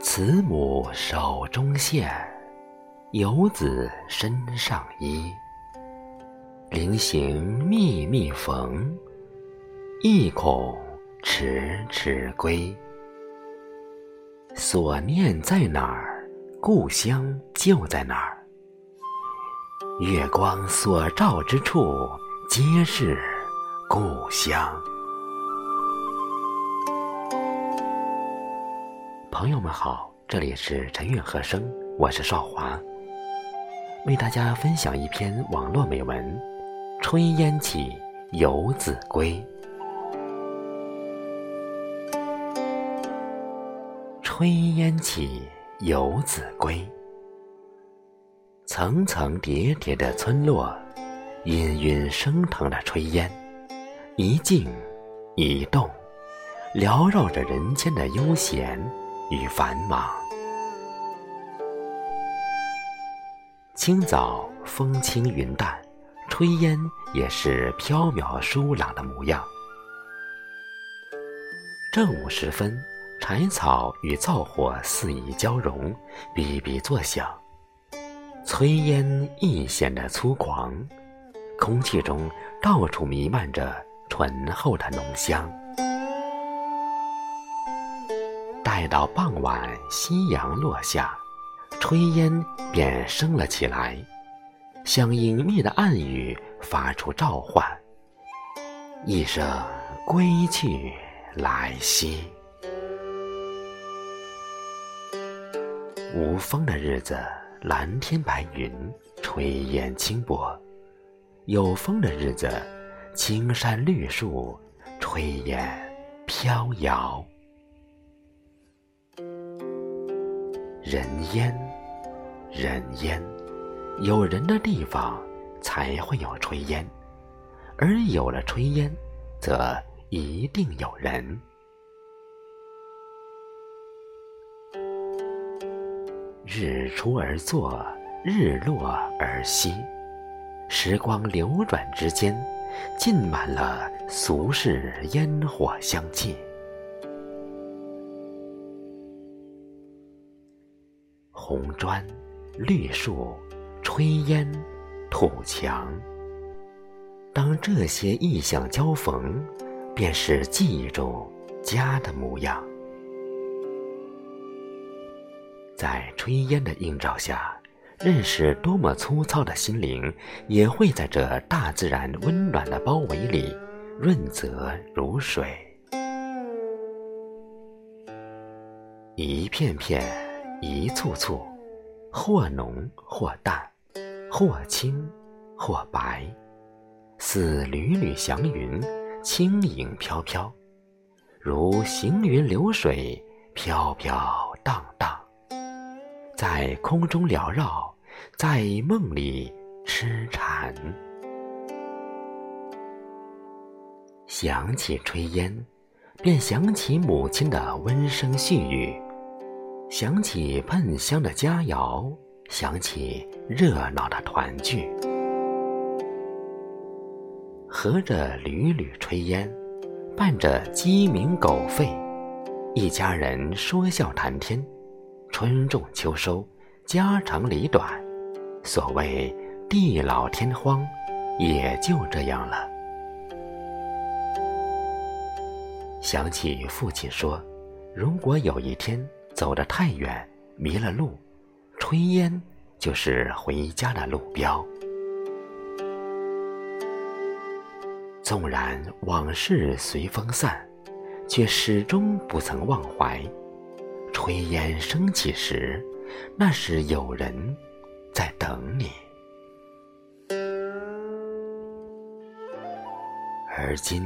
慈母手中线，游子身上衣。临行密密缝，意恐迟迟归。所念在哪儿，故乡就在哪儿。月光所照之处，皆是故乡。朋友们好，这里是陈韵和声，我是少华，为大家分享一篇网络美文《炊烟起，游子归》。炊烟起，游子归。层层叠叠的村落，氤氲升腾的炊烟，一静一动，缭绕着人间的悠闲。与繁忙。清早风轻云淡，炊烟也是飘渺疏朗的模样。正午时分，柴草与灶火肆意交融，哔哔作响，炊烟亦显得粗犷，空气中到处弥漫着醇厚的浓香。待到傍晚，夕阳落下，炊烟便升了起来，像隐秘的暗语发出召唤，一声归去来兮。无风的日子，蓝天白云，炊烟轻薄；有风的日子，青山绿树，炊烟飘摇。人烟，人烟，有人的地方才会有炊烟，而有了炊烟，则一定有人。日出而作，日落而息，时光流转之间，浸满了俗世烟火香气。红砖、绿树、炊烟、土墙，当这些意象交逢，便是记忆中家的模样。在炊烟的映照下，认识多么粗糙的心灵，也会在这大自然温暖的包围里，润泽如水。一片片。一簇簇，或浓或淡，或青或白，似缕缕祥云，轻盈飘飘，如行云流水，飘飘荡荡，在空中缭绕，在梦里痴缠。想起炊烟，便想起母亲的温声细语。想起喷香的佳肴，想起热闹的团聚，合着缕缕炊烟，伴着鸡鸣狗吠，一家人说笑谈天，春种秋收，家长里短，所谓地老天荒，也就这样了。想起父亲说，如果有一天。走得太远，迷了路，炊烟就是回家的路标。纵然往事随风散，却始终不曾忘怀。炊烟升起时，那是有人在等你。而今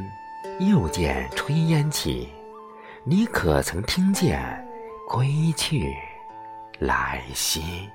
又见炊烟起，你可曾听见？归去，来兮。